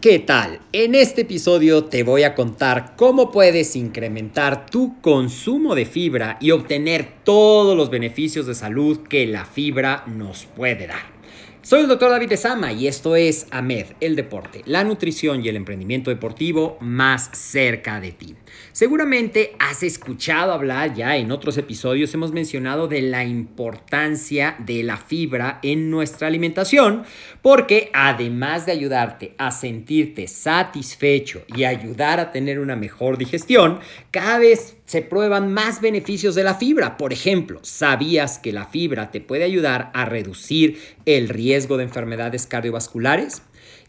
¿Qué tal? En este episodio te voy a contar cómo puedes incrementar tu consumo de fibra y obtener todos los beneficios de salud que la fibra nos puede dar. Soy el doctor David Esama y esto es AMED, el deporte, la nutrición y el emprendimiento deportivo más cerca de ti. Seguramente has escuchado hablar ya en otros episodios, hemos mencionado de la importancia de la fibra en nuestra alimentación, porque además de ayudarte a sentirte satisfecho y ayudar a tener una mejor digestión, cada vez se prueban más beneficios de la fibra. Por ejemplo, ¿sabías que la fibra te puede ayudar a reducir el riesgo de enfermedades cardiovasculares?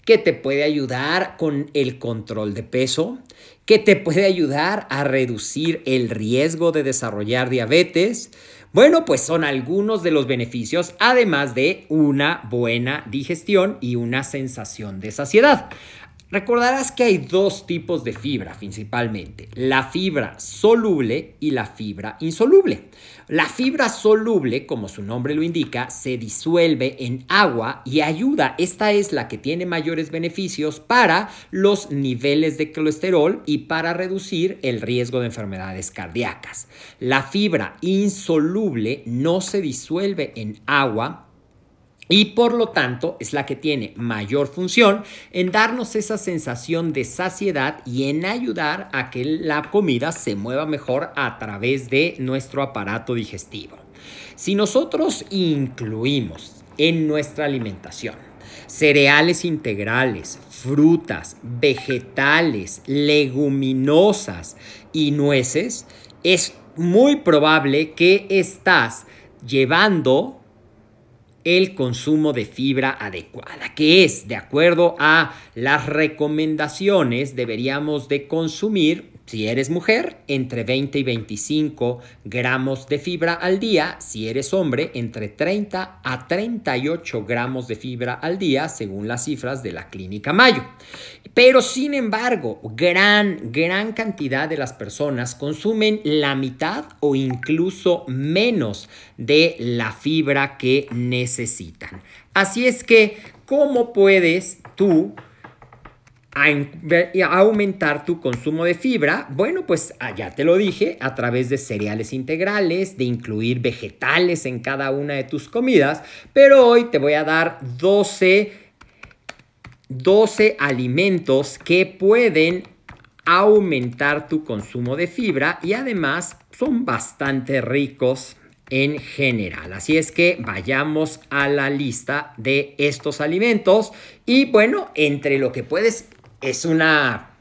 que te puede ayudar con el control de peso, que te puede ayudar a reducir el riesgo de desarrollar diabetes. Bueno, pues son algunos de los beneficios, además de una buena digestión y una sensación de saciedad. Recordarás que hay dos tipos de fibra principalmente, la fibra soluble y la fibra insoluble. La fibra soluble, como su nombre lo indica, se disuelve en agua y ayuda, esta es la que tiene mayores beneficios para los niveles de colesterol y para reducir el riesgo de enfermedades cardíacas. La fibra insoluble no se disuelve en agua, y por lo tanto es la que tiene mayor función en darnos esa sensación de saciedad y en ayudar a que la comida se mueva mejor a través de nuestro aparato digestivo. Si nosotros incluimos en nuestra alimentación cereales integrales, frutas, vegetales, leguminosas y nueces, es muy probable que estás llevando el consumo de fibra adecuada, que es, de acuerdo a las recomendaciones, deberíamos de consumir si eres mujer, entre 20 y 25 gramos de fibra al día. Si eres hombre, entre 30 a 38 gramos de fibra al día, según las cifras de la Clínica Mayo. Pero sin embargo, gran, gran cantidad de las personas consumen la mitad o incluso menos de la fibra que necesitan. Así es que, ¿cómo puedes tú a, aumentar tu consumo de fibra? Bueno, pues ah, ya te lo dije, a través de cereales integrales, de incluir vegetales en cada una de tus comidas, pero hoy te voy a dar 12, 12 alimentos que pueden aumentar tu consumo de fibra y además son bastante ricos en general. Así es que vayamos a la lista de estos alimentos y bueno, entre lo que puedes es una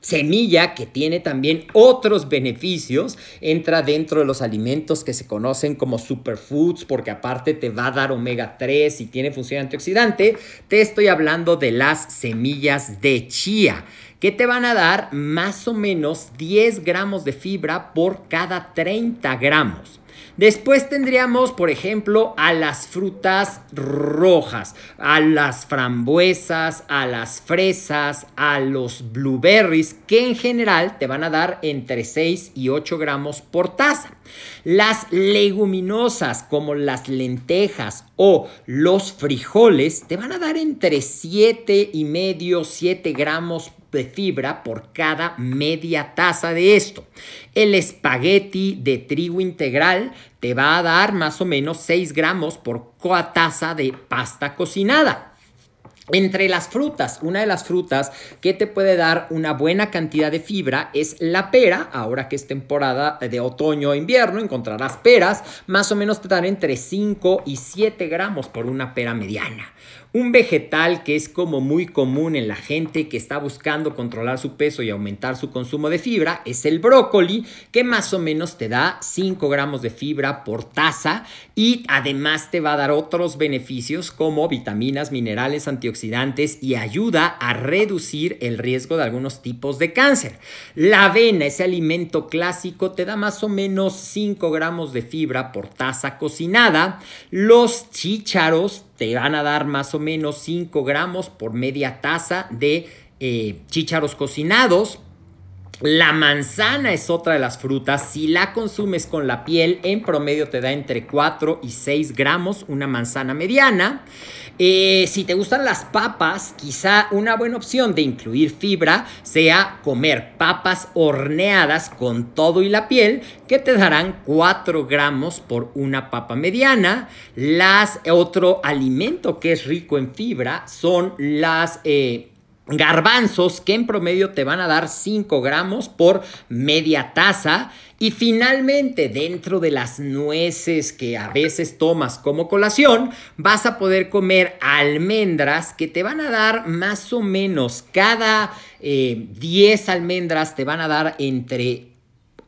semilla que tiene también otros beneficios, entra dentro de los alimentos que se conocen como superfoods porque aparte te va a dar omega 3 y tiene función antioxidante, te estoy hablando de las semillas de chía que te van a dar más o menos 10 gramos de fibra por cada 30 gramos. Después tendríamos, por ejemplo, a las frutas rojas, a las frambuesas, a las fresas, a los blueberries, que en general te van a dar entre 6 y 8 gramos por taza. Las leguminosas como las lentejas o los frijoles te van a dar entre 7 y medio, 7 gramos de fibra por cada media taza de esto. El espagueti de trigo integral te va a dar más o menos 6 gramos por cada taza de pasta cocinada. Entre las frutas, una de las frutas que te puede dar una buena cantidad de fibra es la pera. Ahora que es temporada de otoño o invierno, encontrarás peras. Más o menos te dan entre 5 y 7 gramos por una pera mediana. Un vegetal que es como muy común en la gente que está buscando controlar su peso y aumentar su consumo de fibra es el brócoli, que más o menos te da 5 gramos de fibra por taza y además te va a dar otros beneficios como vitaminas, minerales, antioxidantes y ayuda a reducir el riesgo de algunos tipos de cáncer. La avena, ese alimento clásico, te da más o menos 5 gramos de fibra por taza cocinada. Los chícharos te van a dar más o menos 5 gramos por media taza de eh, chícharos cocinados. La manzana es otra de las frutas. Si la consumes con la piel, en promedio te da entre 4 y 6 gramos una manzana mediana. Eh, si te gustan las papas, quizá una buena opción de incluir fibra sea comer papas horneadas con todo y la piel, que te darán 4 gramos por una papa mediana. Las, otro alimento que es rico en fibra son las... Eh, garbanzos que en promedio te van a dar 5 gramos por media taza. Y finalmente, dentro de las nueces que a veces tomas como colación, vas a poder comer almendras que te van a dar más o menos cada 10 eh, almendras te van a dar entre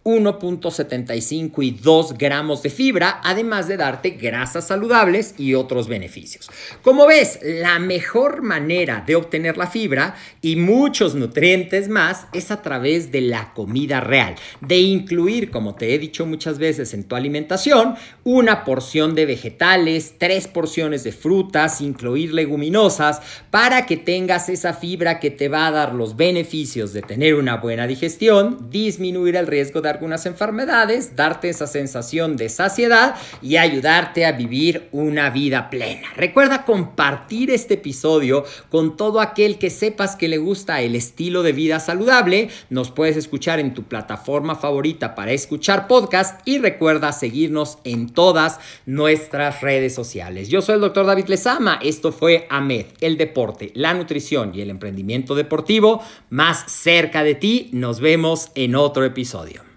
1.75 y 2 gramos de fibra, además de darte grasas saludables y otros beneficios. Como ves, la mejor manera de obtener la fibra y muchos nutrientes más es a través de la comida real, de incluir, como te he dicho muchas veces en tu alimentación, una porción de vegetales, tres porciones de frutas, incluir leguminosas, para que tengas esa fibra que te va a dar los beneficios de tener una buena digestión, disminuir el riesgo de algunas enfermedades, darte esa sensación de saciedad y ayudarte a vivir una vida plena. Recuerda compartir este episodio con todo aquel que sepas que le gusta el estilo de vida saludable. Nos puedes escuchar en tu plataforma favorita para escuchar podcast y recuerda seguirnos en todas nuestras redes sociales. Yo soy el doctor David Lezama. Esto fue AMED, el deporte, la nutrición y el emprendimiento deportivo más cerca de ti. Nos vemos en otro episodio.